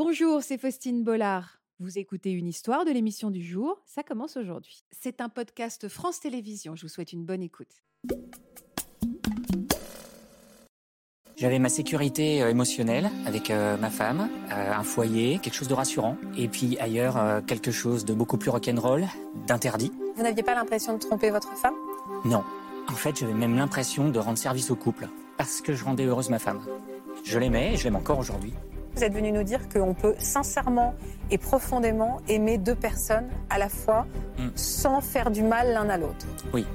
Bonjour, c'est Faustine Bollard. Vous écoutez une histoire de l'émission du jour, ça commence aujourd'hui. C'est un podcast France Télévisions, je vous souhaite une bonne écoute. J'avais ma sécurité euh, émotionnelle avec euh, ma femme, euh, un foyer, quelque chose de rassurant, et puis ailleurs euh, quelque chose de beaucoup plus rock'n'roll, d'interdit. Vous n'aviez pas l'impression de tromper votre femme? Non. En fait, j'avais même l'impression de rendre service au couple, parce que je rendais heureuse ma femme. Je l'aimais et je l'aime encore aujourd'hui. Vous êtes venu nous dire qu'on peut sincèrement et profondément aimer deux personnes à la fois Mm. sans faire du mal l'un à l'autre. Oui.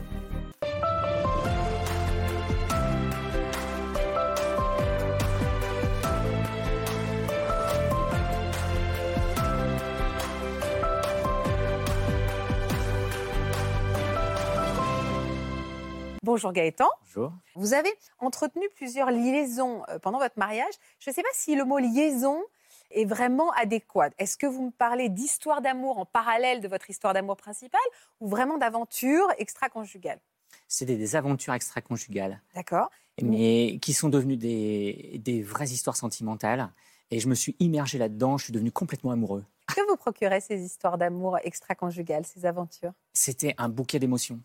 Bonjour Gaëtan. Bonjour. Vous avez entretenu plusieurs liaisons euh, pendant votre mariage. Je ne sais pas si le mot liaison est vraiment adéquat. Est-ce que vous me parlez d'histoire d'amour en parallèle de votre histoire d'amour principale ou vraiment d'aventure extra-conjugale C'est des, aventures extra-conjugales, D'accord mais qui sont devenues des, des vraies histoires sentimentales. Et je me suis immergé là-dedans, je suis devenu complètement amoureux. Que vous procuraient ces histoires d'amour extra-conjugales, ces aventures? C'était un bouquet d'émotions.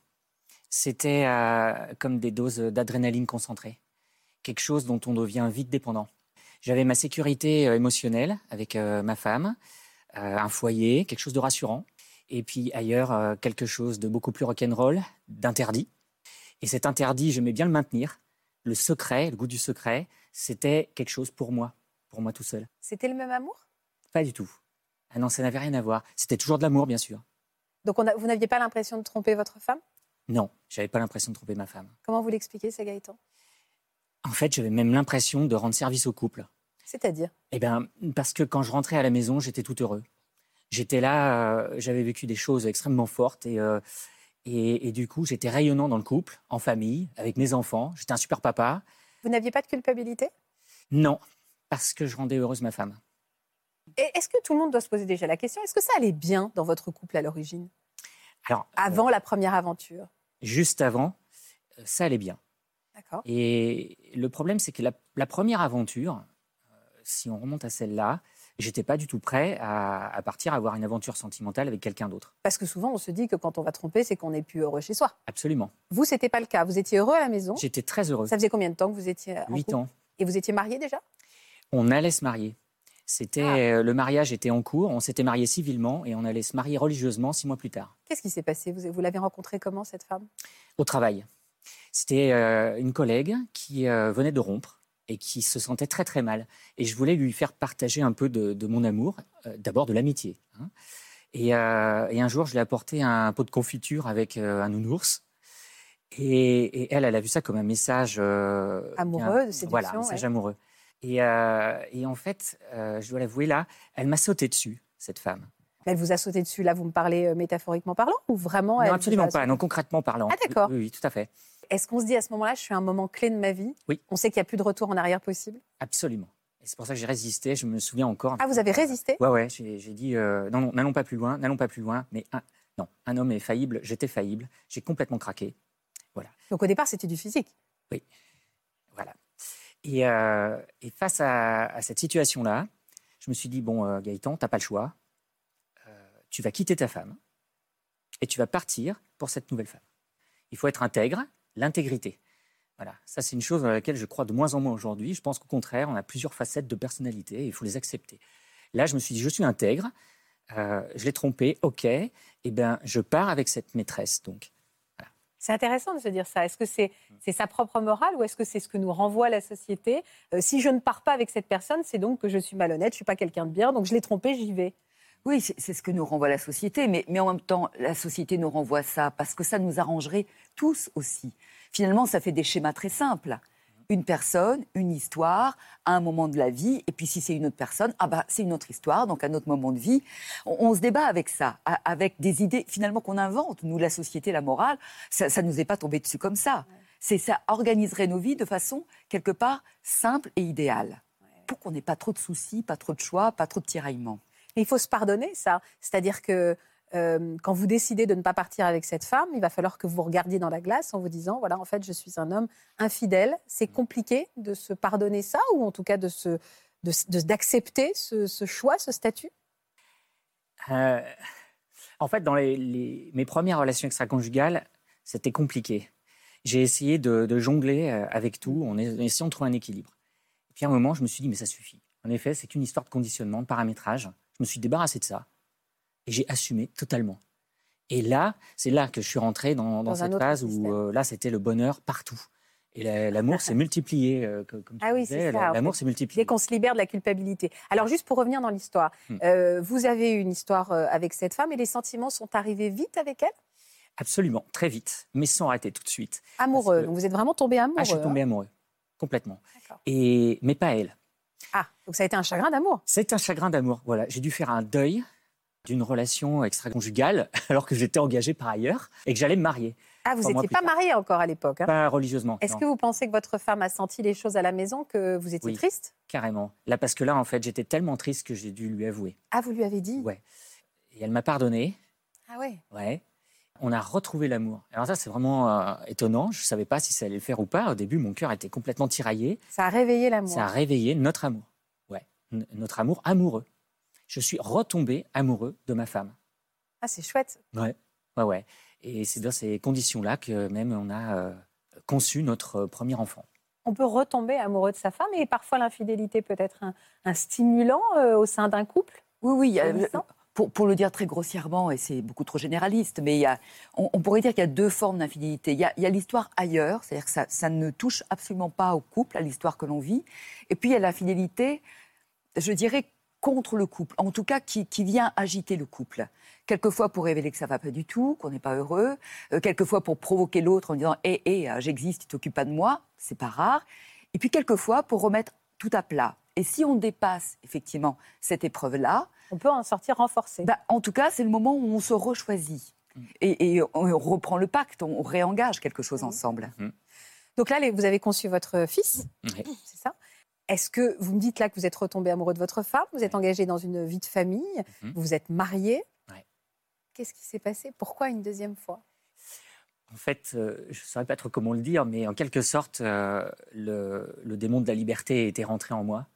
C'était euh, comme des doses d'adrénaline concentrée. Quelque chose dont on devient vite dépendant. J'avais ma sécurité euh, émotionnelle avec euh, ma femme, un foyer, quelque chose de rassurant. Et puis ailleurs, quelque chose de beaucoup plus rock'n'roll, d'interdit. Et cet interdit, j'aimais bien le maintenir. Le secret, le goût du secret, c'était quelque chose pour moi, pour moi tout seul. C'était le même amour? Pas du tout. Ah non, ça n'avait rien à voir. C'était toujours de l'amour, bien sûr. Donc on a- vous n'aviez pas l'impression de tromper votre femme? Non, j'avais pas l'impression de tromper ma femme. Comment vous l'expliquez, ça, Gaëtan? En fait, j'avais même l'impression de rendre service au couple. C'est-à-dire? Eh bien, parce que quand je rentrais à la maison, j'étais tout heureux. J'étais là, euh, j'avais vécu des choses extrêmement fortes et, euh, et, et du coup, j'étais rayonnant dans le couple, en famille, avec mes enfants. J'étais un super papa. Vous n'aviez pas de culpabilité? Non, parce que je rendais heureuse ma femme. Est-ce que tout le monde doit se poser déjà la question? Est-ce que ça allait bien dans votre couple à l'origine? Alors, Avant la première aventure? Juste avant, euh, ça allait bien. Et le problème, c'est que la, la première aventure, euh, si on remonte à celle-là, j'étais pas du tout prêt à, à partir avoir une aventure sentimentale avec quelqu'un d'autre. Parce que souvent, on se dit que quand on va tromper, c'est qu'on n'est plus heureux chez soi. Absolument. Vous, c'était pas le cas. Vous étiez heureux à la maison. J'étais très heureux. Ça faisait combien de temps que vous étiez en Huit ans. Et vous étiez marié déjà? On allait se marier. C'était Ah. euh, le mariage était en cours. On s'était marié civilement et on allait se marier religieusement six mois plus tard Qu'est-ce qui s'est passé? Vous, vous l'avez rencontrée comment, cette femme? Au travail. C'était euh, une collègue qui euh, venait de rompre et qui se sentait très très mal. Et je voulais lui faire partager un peu de, de mon amour, euh, d'abord de l'amitié. hein. Et, et un jour, je lui ai apporté un pot de confiture avec un nounours. Et, et elle, elle a vu ça comme un message Amoureux, de séduction, Voilà, un message ouais. amoureux. Et, euh, et en fait, euh, je dois l'avouer là, elle m'a sauté dessus, cette femme. Elle vous a sauté dessus. Là, vous me parlez euh, métaphoriquement parlant ou vraiment elle non, absolument pas. Non, concrètement parlant. Ah, d'accord. Oui, oui, tout à fait. Est-ce qu'on se dit à ce moment-là, je suis à un moment clé de ma vie? Oui. On sait qu'il n'y a plus de retour en arrière possible? Absolument. Et c'est pour ça que j'ai résisté. Je me souviens encore. Ah, vous avez résisté? Ouais, ouais. J'ai j'ai dit euh, non, non, n'allons pas plus loin, n'allons pas plus loin. Mais un, non, un homme est faillible. J'étais faillible. J'ai complètement craqué. Donc au départ, c'était du physique? Voilà. Et, euh, et face à, cette situation-là, je me suis dit bon, euh, Gaëtan, t'as pas le choix. Euh, tu vas quitter ta femme et tu vas partir pour cette nouvelle femme. Il faut être intègre, l'intégrité. Voilà, ça c'est une chose à laquelle je crois de moins en moins aujourd'hui. Je pense qu'au contraire, on a plusieurs facettes de personnalité et il faut les accepter. Là, je me suis dit, je suis intègre, euh, je l'ai trompé, ok, et ben je pars avec cette maîtresse donc. C'est intéressant de se dire ça. Est-ce que c'est c'est sa propre morale ou est-ce que c'est ce que nous renvoie la société? Euh, Si je ne pars pas avec cette personne, c'est donc que je suis malhonnête, je suis pas quelqu'un de bien, donc je l'ai trompé, j'y vais. Oui, c'est c'est ce que nous renvoie la société, mais, mais en même temps, la société nous renvoie ça parce que ça nous arrangerait tous aussi. Finalement, ça fait des schémas très simples. Une personne, une histoire, un moment de la vie, et puis si c'est une autre personne, ah bah c'est une autre histoire, donc un autre moment de vie. On, se débat avec ça, avec des idées finalement qu'on invente. Nous, la société, la morale, ça, ça nous est pas tombé dessus comme ça. C'est ça organiserait nos vies de façon quelque part simple et idéale, pour qu'on n'ait pas trop de soucis, pas trop de choix, pas trop de tiraillements. Il faut se pardonner ça. C'est-à-dire que euh, quand vous décidez de ne pas partir avec cette femme, il va falloir que vous regardiez dans la glace en vous disant, voilà, en fait, je suis un homme infidèle. C'est compliqué de se pardonner ça, ou en tout cas de d'accepter ce, choix, ce statut? Euh, en fait, dans mes premières relations extra-conjugales, c'était compliqué. J'ai essayé de, jongler euh, avec tout en es- en essayant de trouver un équilibre. Et puis à un moment, je me suis dit, mais ça suffit. En effet, c'est qu'une histoire de conditionnement, de paramétrage. Je me suis débarrassé de ça et j'ai assumé totalement. Et là, c'est là que je suis rentré dans, dans Dans un cette phase où euh, là, c'était le bonheur partout. Et la- l'amour s'est multiplié, euh, co- comme tu Ah oui, disais, L'amour s'est multiplié. Dès qu'on se libère de la culpabilité. Alors, juste pour revenir dans l'histoire, Hmm. euh, vous avez eu une histoire avec cette femme et les sentiments sont arrivés vite avec elle? Absolument, très vite, mais sans arrêter tout de suite. Amoureux. que- Donc, vous êtes vraiment tombé amoureux. Ah, je suis hein tombé amoureux, complètement. Et mais pas elle. Ah, donc ça a été un chagrin d'amour. C'est un chagrin d'amour. Voilà, j'ai dû faire un deuil d'une relation extra-conjugale alors que j'étais engagé par ailleurs et que j'allais me marier. Ah, vous n'étiez pas marié encore à l'époque. hein Pas religieusement. Est-ce que vous pensez que votre femme a senti les choses à la maison, que vous étiez Oui. triste? Carrément. Là, parce que là, en fait, j'étais tellement triste que j'ai dû lui avouer. Ah, vous lui avez dit? Ouais. Et elle m'a pardonné. Ah ouais. Ouais. On a retrouvé l'amour. Alors ça, c'est vraiment euh, étonnant. Je ne savais pas si ça allait le faire ou pas. Au début, mon cœur était complètement tiraillé. Ça a réveillé l'amour. Ça a réveillé notre amour. Ouais. N- notre amour amoureux. Je suis retombé amoureux de ma femme. Ah, c'est chouette. Ouais, ouais, ouais. Et c'est dans ces conditions-là que même on a euh, conçu notre euh, premier enfant. On peut retomber amoureux de sa femme et parfois l'infidélité peut être un, un stimulant euh, au sein d'un couple? Oui, oui. pour, pour le dire très grossièrement, et c'est beaucoup trop généraliste, mais il y a, on, on pourrait dire qu'il y a deux formes d'infidélité. Il y a, il y a l'histoire ailleurs, c'est-à-dire que ça, ça ne touche absolument pas au couple, à l'histoire que l'on vit. Et puis il y a l'infidélité, je dirais, contre le couple, en tout cas qui, qui vient agiter le couple. Quelquefois pour révéler que ça va pas du tout, qu'on n'est pas heureux, euh, quelquefois pour provoquer l'autre en disant Hé, hé, euh, j'existe, tu t'occupes pas de moi, c'est pas rare. Et puis quelquefois pour remettre tout à plat. Et si on dépasse effectivement cette épreuve-là, On peut en sortir renforcé. bah, en tout cas, c'est le moment où on se rechoisit. Et, et on, reprend le pacte, on réengage quelque chose Mhm. ensemble. Donc là, vous avez conçu votre fils, c'est ça? Est-ce que vous me dites là que vous êtes retombé amoureux de votre femme, vous êtes engagé dans une vie de famille, Mhm. vous êtes marié Ouais. Qu'est-ce qui s'est passé? Pourquoi une deuxième fois? En fait, euh, je ne saurais pas trop comment le dire, mais en quelque sorte, euh, le, le démon de la liberté était rentré en moi.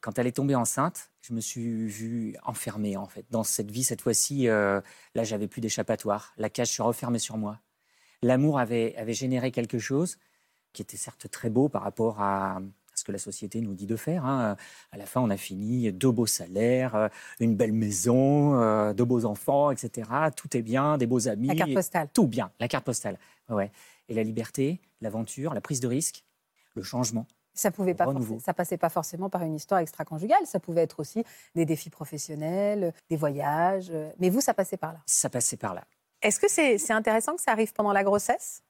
Quand elle est tombée enceinte, je me suis vu enfermé en fait dans cette vie. Cette fois-ci, euh, là, j'avais plus d'échappatoire. La cage se refermait sur moi. L'amour avait, avait généré quelque chose qui était certes très beau par rapport à ce que la société nous dit de faire. hein. À la fin, on a fini deux beaux salaires, euh, une belle maison, euh, de beaux enfants, etc. Tout est bien, des beaux amis La carte postale. tout bien, la carte postale. Ouais. Et la liberté, l'aventure, la prise de risque, le changement. Ça pouvait pas, ça passait pas forcément par une histoire extra-conjugale. Ça pouvait être aussi des défis professionnels, des voyages. euh, Mais vous, ça passait par là. Ça passait par là. Est-ce que c'est c'est intéressant que ça arrive pendant la grossesse?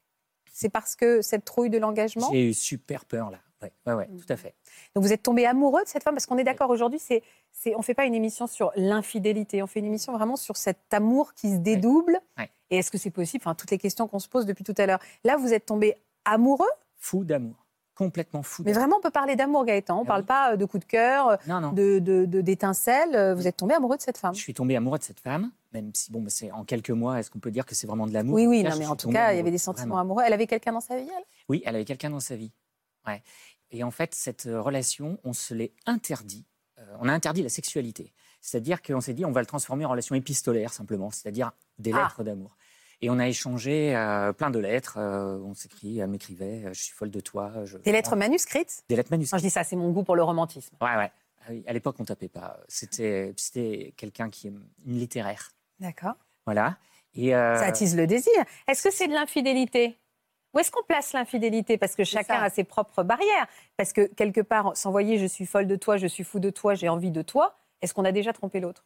C'est parce que cette trouille de l'engagement? J'ai eu super peur là. Ouais, ouais, ouais, tout à fait. Donc vous êtes tombé amoureux de cette femme? Parce qu'on est d'accord aujourd'hui, c'est, c'est, on fait pas une émission sur l'infidélité, on fait une émission vraiment sur cet amour qui se dédouble. Ouais. Et est-ce que c'est possible? Enfin, toutes les questions qu'on se pose depuis tout à l'heure. Là, vous êtes tombé amoureux, Fou d'amour. Complètement fou. mais vraiment, on peut parler d'amour, Gaëtan. On Ah parle oui. pas euh, de coup de cœur, euh, Non, non. de, de, de- d'étincelles. Euh, Vous êtes tombé amoureux de cette femme. Je suis tombé amoureux de cette femme, même si, bon, bah, c'est en quelques mois, est-ce qu'on peut dire que c'est vraiment de l'amour? Oui, oui, Là, non, mais en tout cas, il y avait des sentiments vraiment. amoureux. Elle avait quelqu'un dans sa vie, elle? Oui, elle avait quelqu'un dans sa vie. Ouais. Et en fait, cette euh, relation, on se l'est interdit. Euh, on a interdit la sexualité. C'est-à-dire qu'on s'est dit, on va le transformer en relation épistolaire, simplement, c'est-à-dire des Ah. lettres d'amour. Et on a échangé euh, plein de lettres. euh, on s'écrit, elle m'écrivait, je suis folle de toi. je- Des lettres manuscrites? Des lettres Quand manuscrites. je dis ça, c'est mon goût pour le romantisme. Ouais, ouais. Ah à l'époque, on tapait pas. C'était, c'était quelqu'un qui est une littéraire. D'accord. Voilà. Et euh, Ça attise le désir. Est-ce que c'est de l'infidélité? Où est-ce qu'on place l'infidélité? Parce que chacun a ses propres barrières. Parce que quelque part, s'envoyer je suis folle de toi, je suis fou de toi, j'ai envie de toi, est-ce qu'on a déjà trompé l'autre?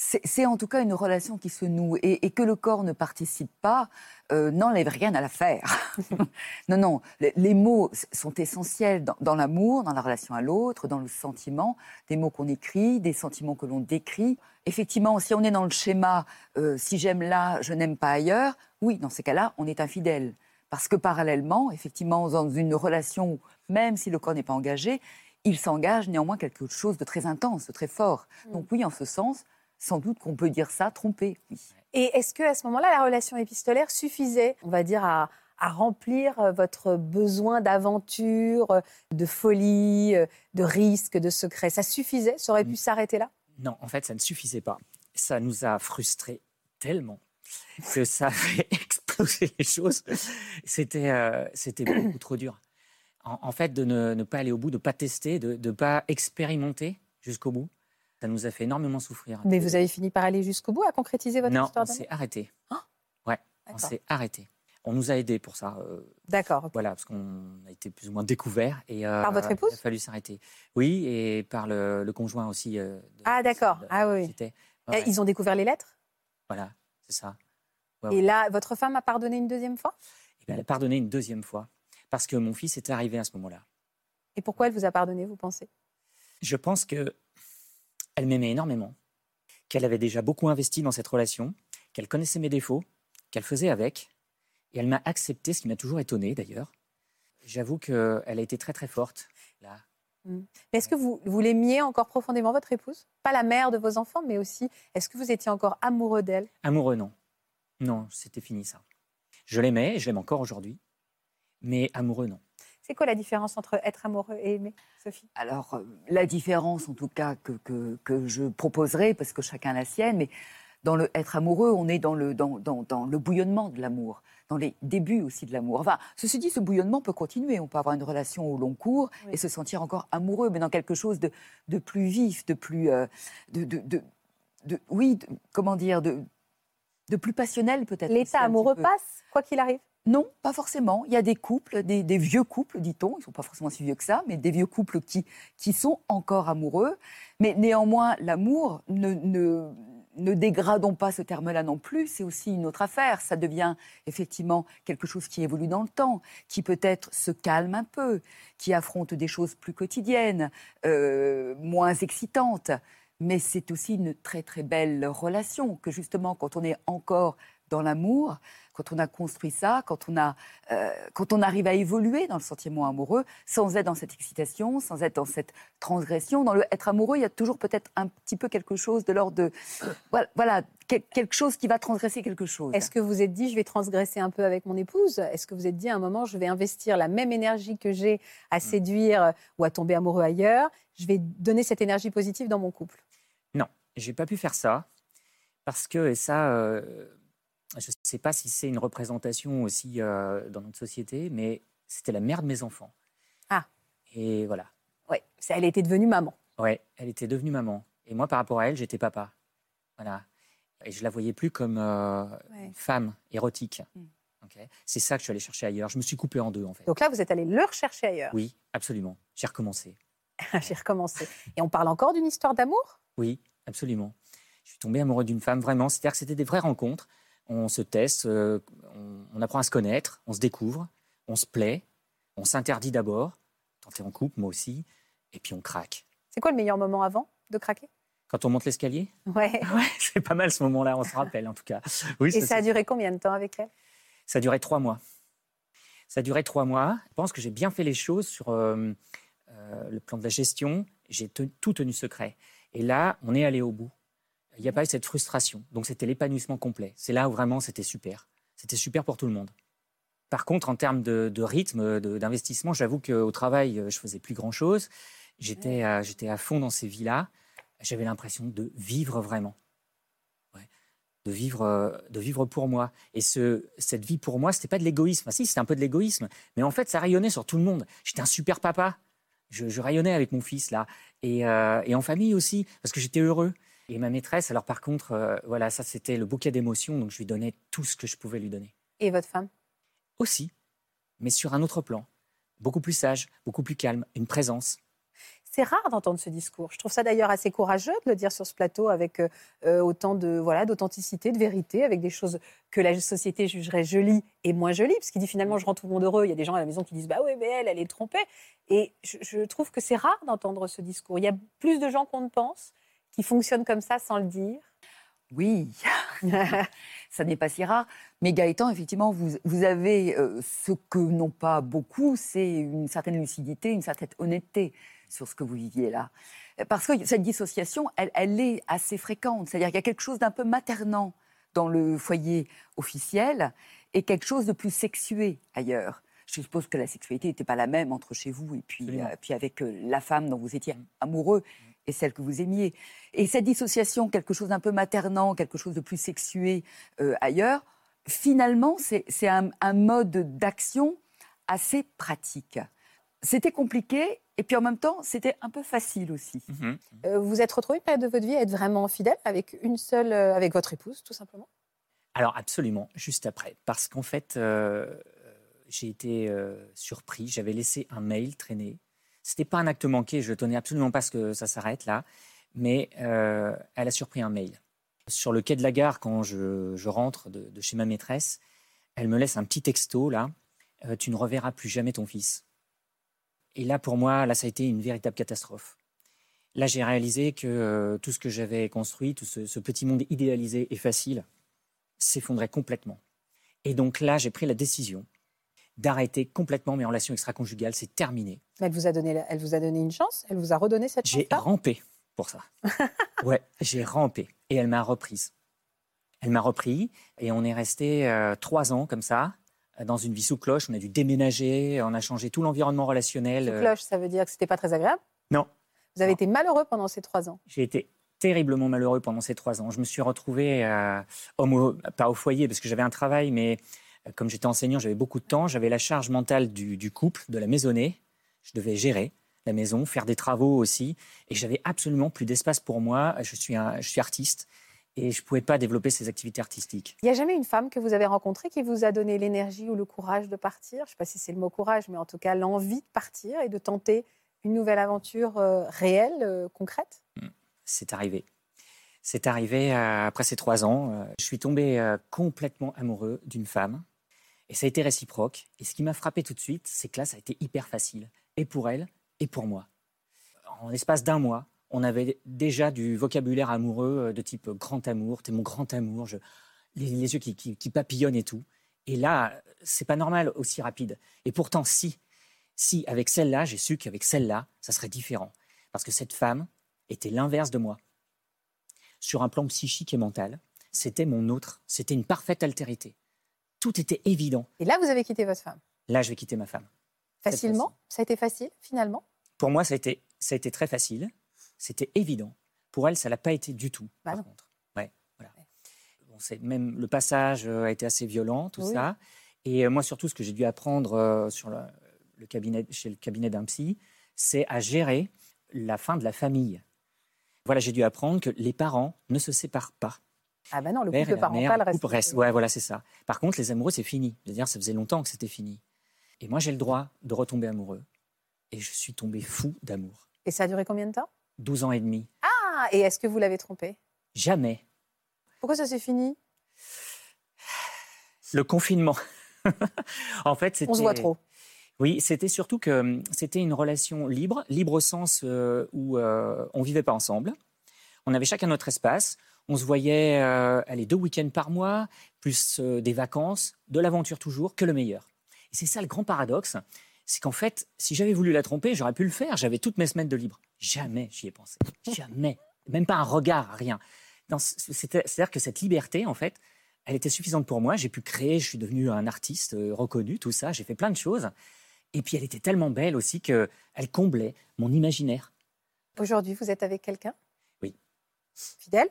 C'est en tout cas une relation qui se noue et, et que le corps ne participe pas euh, n'enlève rien à l'affaire. non, non, les, les mots sont essentiels dans, dans l'amour, dans la relation à l'autre, dans le sentiment, des mots qu'on écrit, des sentiments que l'on décrit. Effectivement, si on est dans le schéma euh, si j'aime là, je n'aime pas ailleurs, oui, dans ces cas-là, on est infidèle. Parce que parallèlement, effectivement, dans une relation, où, même si le corps n'est pas engagé, il s'engage néanmoins quelque chose de très intense, de très fort. Donc oui, en ce sens, sans doute qu'on peut dire ça, trompé, oui. Et est-ce que à ce moment-là, la relation épistolaire suffisait, on va dire, à, à remplir euh, votre besoin d'aventure, euh, de folie, euh, de risque, de secret? Ça suffisait? Ça aurait pu Mm. s'arrêter là? Non, en fait, ça ne suffisait pas. Ça nous a frustrés tellement que ça fait les choses. C'était euh, c'était beaucoup trop dur. En, en fait, de ne, ne pas aller au bout, de ne pas tester, de ne pas expérimenter jusqu'au bout, ça nous a fait énormément souffrir. Mais vous avez fini par aller jusqu'au bout à concrétiser votre Non, histoire on d'amour s'est arrêté. Ah, ouais, on s'est arrêté. On nous a aidés pour ça. euh, D'accord. Voilà, parce qu'on a été plus ou moins découverts. Et, euh, Par votre épouse Il a fallu s'arrêter. Oui, et par le, le conjoint aussi. euh, de- Ah, d'accord. Ah oui. Eh, ouais, Ils ont découvert les lettres? Voilà, c'est ça. Ouais, Et là, votre femme a pardonné une deuxième fois? Et ben, elle a pardonné une deuxième fois, parce que mon fils était arrivé à ce moment-là. Et pourquoi elle vous a pardonné, vous pensez? Je pense que elle m'aimait énormément, qu'elle avait déjà beaucoup investi dans cette relation, qu'elle connaissait mes défauts, qu'elle faisait avec, et elle m'a accepté, ce qui m'a toujours étonné d'ailleurs. J'avoue qu'elle a été très très forte. Là. Mais est-ce que vous, vous l'aimiez encore profondément, votre épouse? Pas la mère de vos enfants, mais aussi, est-ce que vous étiez encore amoureux d'elle? Amoureux, non. Non, c'était fini ça. Je l'aimais, et je l'aime encore aujourd'hui, mais amoureux, non. C'est quoi la différence entre être amoureux et aimer, Sophie? Alors, euh, la différence, en tout cas, que, que, que je proposerai, parce que chacun a la sienne, mais dans le être amoureux, on est dans le, dans, dans, dans le bouillonnement de l'amour, dans les débuts aussi de l'amour. Enfin, ceci dit, ce bouillonnement peut continuer. On peut avoir une relation au long cours Oui. et se sentir encore amoureux, mais dans quelque chose de, de plus vif, de plus. euh, de, de, de- de- oui, de- comment dire, de, de plus passionnel peut-être. L'état amoureux passe, quoi qu'il arrive? Non, pas forcément. Il y a des couples, des, des vieux couples, dit-on, ils ne sont pas forcément si vieux que ça, mais des vieux couples qui, qui sont encore amoureux. Mais néanmoins, l'amour, ne, ne, ne dégradons pas ce terme-là non plus, c'est aussi une autre affaire. Ça devient effectivement quelque chose qui évolue dans le temps, qui peut-être se calme un peu, qui affronte des choses plus quotidiennes, euh, moins excitantes. Mais c'est aussi une très très belle relation que justement quand on est encore dans l'amour, quand on a construit ça, quand on, a, euh, quand on arrive à évoluer dans le sentiment amoureux, sans être dans cette excitation, sans être dans cette transgression. Dans le être amoureux, il y a toujours peut-être un petit peu quelque chose de l'ordre de... Voilà, voilà, quel- quelque chose qui va transgresser quelque chose. Est-ce que vous vous êtes dit, je vais transgresser un peu avec mon épouse? Est-ce que vous vous êtes dit, à un moment, je vais investir la même énergie que j'ai à séduire euh, ou à tomber amoureux ailleurs? Je vais donner cette énergie positive dans mon couple. J'ai pas pu faire ça parce que et ça, euh, je ne sais pas si c'est une représentation aussi euh, dans notre société, mais c'était la mère de mes enfants. Ah. Et voilà. Oui, elle était devenue maman. Ouais, elle était devenue maman. Et moi, par rapport à elle, j'étais papa. Voilà. Et je la voyais plus comme euh, Ouais. femme érotique. Mm. Ok. C'est ça que je suis allé chercher ailleurs. Je me suis coupé en deux, en fait. Donc là, vous êtes allé le rechercher ailleurs. Oui, absolument. J'ai recommencé. J'ai recommencé. Et on parle encore d'une histoire d'amour? Oui, absolument. Je suis tombé amoureux d'une femme, vraiment. C'est-à-dire que c'était des vraies rencontres. On se teste, euh, on, on apprend à se connaître, on se découvre, on se plaît, on s'interdit d'abord. Es en couple, moi aussi. Et puis on craque. C'est quoi le meilleur moment avant de craquer? Quand on monte l'escalier? Ouais. Ouais, c'est pas mal ce moment-là, on se rappelle en tout cas. Oui, Et ça a duré combien de temps avec elle? Ça a duré trois mois. Ça a duré trois mois. Je pense que j'ai bien fait les choses sur euh, euh, le plan de la gestion. J'ai tout tenu secret. Et là, on est allé au bout. Il n'y a pas eu cette frustration. Donc, c'était l'épanouissement complet. C'est là où vraiment c'était super. C'était super pour tout le monde. Par contre, en termes de, rythme, d'investissement, j'avoue qu'au travail, euh, je faisais plus grand-chose. J'étais à fond dans ces vies-là. J'avais l'impression de vivre vraiment. De, vivre, euh, de vivre pour moi. Et ce, cette vie pour moi, c'était pas de l'égoïsme. Enfin, si, c'était un peu de l'égoïsme. Mais en fait, ça rayonnait sur tout le monde. J'étais un super papa. Je, je rayonnais avec mon fils, là. Et, euh, et en famille aussi, parce que j'étais heureux. Et ma maîtresse, alors par contre, euh, voilà, ça c'était le bouquet d'émotions, donc je lui donnais tout ce que je pouvais lui donner. Et votre femme? Aussi, mais sur un autre plan. Beaucoup plus sage, beaucoup plus calme, une présence. C'est rare d'entendre ce discours. Je trouve ça d'ailleurs assez courageux de le dire sur ce plateau avec euh, euh, autant de voilà d'authenticité, de vérité, avec des choses que la société jugerait jolies et moins jolies. Parce qu'il dit finalement, je rends tout le monde heureux. Il y a des gens à la maison qui disent bah oui, mais elle, elle est trompée. Et je, je trouve que c'est rare d'entendre ce discours. Il y a plus de gens qu'on ne pense qui fonctionnent comme ça sans le dire. Oui, ça n'est pas si rare. Mais Gaëtan, effectivement, vous, vous avez euh, ce que n'ont pas beaucoup, c'est une certaine lucidité, une certaine honnêteté sur ce que vous viviez là. Parce que cette dissociation, elle, elle est assez fréquente. C'est-à-dire qu'il y a quelque chose d'un peu maternant dans le foyer officiel et quelque chose de plus sexué ailleurs. Je suppose que la sexualité n'était pas la même entre chez vous et puis, euh, puis avec euh, la femme dont vous étiez amoureux et celle que vous aimiez. Et cette dissociation, quelque chose d'un peu maternant, quelque chose de plus sexué euh, ailleurs, finalement, c'est un, un mode d'action assez pratique. C'était compliqué et puis en même temps, c'était un peu facile aussi. Mhm. Euh, vous êtes retrouvé une période de votre vie à être vraiment fidèle avec une seule, euh, avec votre épouse, tout simplement? Alors absolument, juste après. Parce qu'en fait, euh, j'ai été euh, surpris. J'avais laissé un mail traîner. C'était pas un acte manqué. Je tenais absolument pas à ce que ça s'arrête là. Mais euh, elle a surpris un mail. Sur le quai de la gare, quand je, rentre de, de chez ma maîtresse, elle me laisse un petit texto là. Euh, tu ne reverras plus jamais ton fils. Et là, pour moi, là, ça a été une véritable catastrophe. Là, j'ai réalisé que euh, tout ce que j'avais construit, tout ce, ce petit monde idéalisé et facile, s'effondrait complètement. Et donc là, j'ai pris la décision d'arrêter complètement mes relations extra-conjugales. C'est terminé. Mais Elle vous a donné, elle vous a donné une chance Elle vous a redonné cette J'ai chance rampé pour ça. ouais, j'ai rampé. Et elle m'a reprise. Elle m'a repris et on est resté euh, trois ans comme ça, euh, dans une vie sous cloche. On a dû déménager, on a changé tout l'environnement relationnel. Sous euh, cloche, ça veut dire que c'était pas très agréable Non, Vous avez Non. été malheureux pendant ces trois ans J'ai été terriblement malheureux pendant ces trois ans. Je me suis retrouvé, euh, homme au- pas au foyer parce que j'avais un travail, mais comme j'étais enseignant, j'avais beaucoup de temps. J'avais la charge mentale du, du couple, de la maisonnée. Je devais gérer la maison, faire des travaux aussi. Et j'avais absolument plus d'espace pour moi. Je suis, un, je suis artiste et je ne pouvais pas développer ces activités artistiques. Il n'y a jamais une femme que vous avez rencontrée qui vous a donné l'énergie ou le courage de partir? Je ne sais pas si c'est le mot courage, mais en tout cas l'envie de partir et de tenter une nouvelle aventure euh, réelle, euh, concrète? C'est arrivé. C'est arrivé euh, après ces trois ans. je suis tombé complètement amoureux d'une femme. Et ça a été réciproque. Et ce qui m'a frappé tout de suite, c'est que là, ça a été hyper facile. Et pour elle, et pour moi. En l'espace d'un mois, on avait déjà du vocabulaire amoureux euh, de type grand amour. T'es mon grand amour. Je... Les, les yeux qui, qui- qui papillonnent et tout. Et là, c'est pas normal aussi rapide. Et pourtant, si, si, avec celle-là, j'ai su qu'avec celle-là, ça serait différent. Parce que cette femme était l'inverse de moi. Sur un plan psychique et mental, c'était mon autre. C'était une parfaite altérité. Tout était évident. Et là, vous avez quitté votre femme? Là, je vais quitter ma femme. Facilement? Ça a été facile, finalement? Pour moi, ça a été, ça a été très facile. C'était évident. Pour elle, ça l'a pas été du tout. Bah par non. contre. Ouais, voilà. Bon, même le passage euh, a été assez violent, tout Oui. ça. Et euh, moi, surtout, ce que j'ai dû apprendre euh, sur le, le cabinet, chez le cabinet d'un psy, c'est à gérer la fin de la famille. Voilà, j'ai dû apprendre que les parents ne se séparent pas. Ah ben non, le Père couple mère, parental le reste. couple reste. Ouais, voilà, c'est ça. Par contre, les amoureux, c'est fini. C'est-à-dire, ça faisait longtemps que c'était fini. Et moi, j'ai le droit de retomber amoureux. Et je suis tombé fou d'amour. Et ça a duré combien de temps? 12 ans et demi. Ah, et est-ce que vous l'avez trompé Jamais. Pourquoi ça s'est fini? Le confinement. en fait, c'était. On se voit trop. Oui, c'était surtout que hum, c'était une relation libre, libre au sens euh, où euh, on vivait pas ensemble. On avait chacun notre espace. On se voyait euh, aller deux week-ends par mois, plus euh, des vacances, de l'aventure toujours, que le meilleur. Et c'est ça le grand paradoxe, c'est qu'en fait, si j'avais voulu la tromper, j'aurais pu le faire. J'avais toutes mes semaines de libre. Jamais j'y ai pensé. Jamais. Même pas un regard, rien. C'est-à-dire que cette liberté, en fait, elle était suffisante pour moi. J'ai pu créer, je suis devenu un artiste euh, reconnu, tout ça. J'ai fait plein de choses. Et puis elle était tellement belle aussi qu'elle comblait mon imaginaire. Aujourd'hui, vous êtes avec quelqu'un? Oui. Fidèle?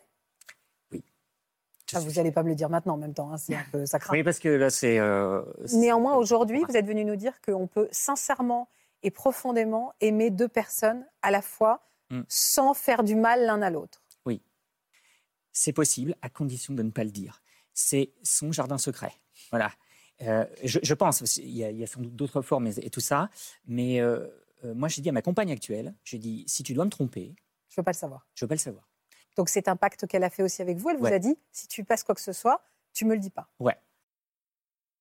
Ah, Vous n'allez pas me le dire maintenant en même temps, hein, c'est un peu ça craint. Oui, parce que là, c'est. euh, Néanmoins, aujourd'hui, vous êtes venu nous dire qu'on peut sincèrement et profondément aimer deux personnes à la fois Mm. sans faire du mal l'un à l'autre. C'est possible, à condition de ne pas le dire. C'est son jardin secret. Voilà. Euh, je, je pense, il y, a, il y a sans doute d'autres formes et, et tout ça, mais euh, moi j'ai dit à ma compagne actuelle, j'ai dit, si tu dois me tromper, Je ne veux pas le savoir. je veux pas le savoir. Donc c'est un pacte qu'elle a fait aussi avec vous. Elle vous Ouais. a dit, si tu passes quoi que ce soit, tu me le dis pas. Ouais.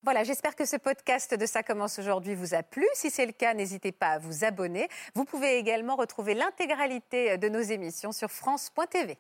Voilà, j'espère que ce podcast de Ça commence aujourd'hui vous a plu. Si c'est le cas, n'hésitez pas à vous abonner. Vous pouvez également retrouver l'intégralité de nos émissions sur France.tv.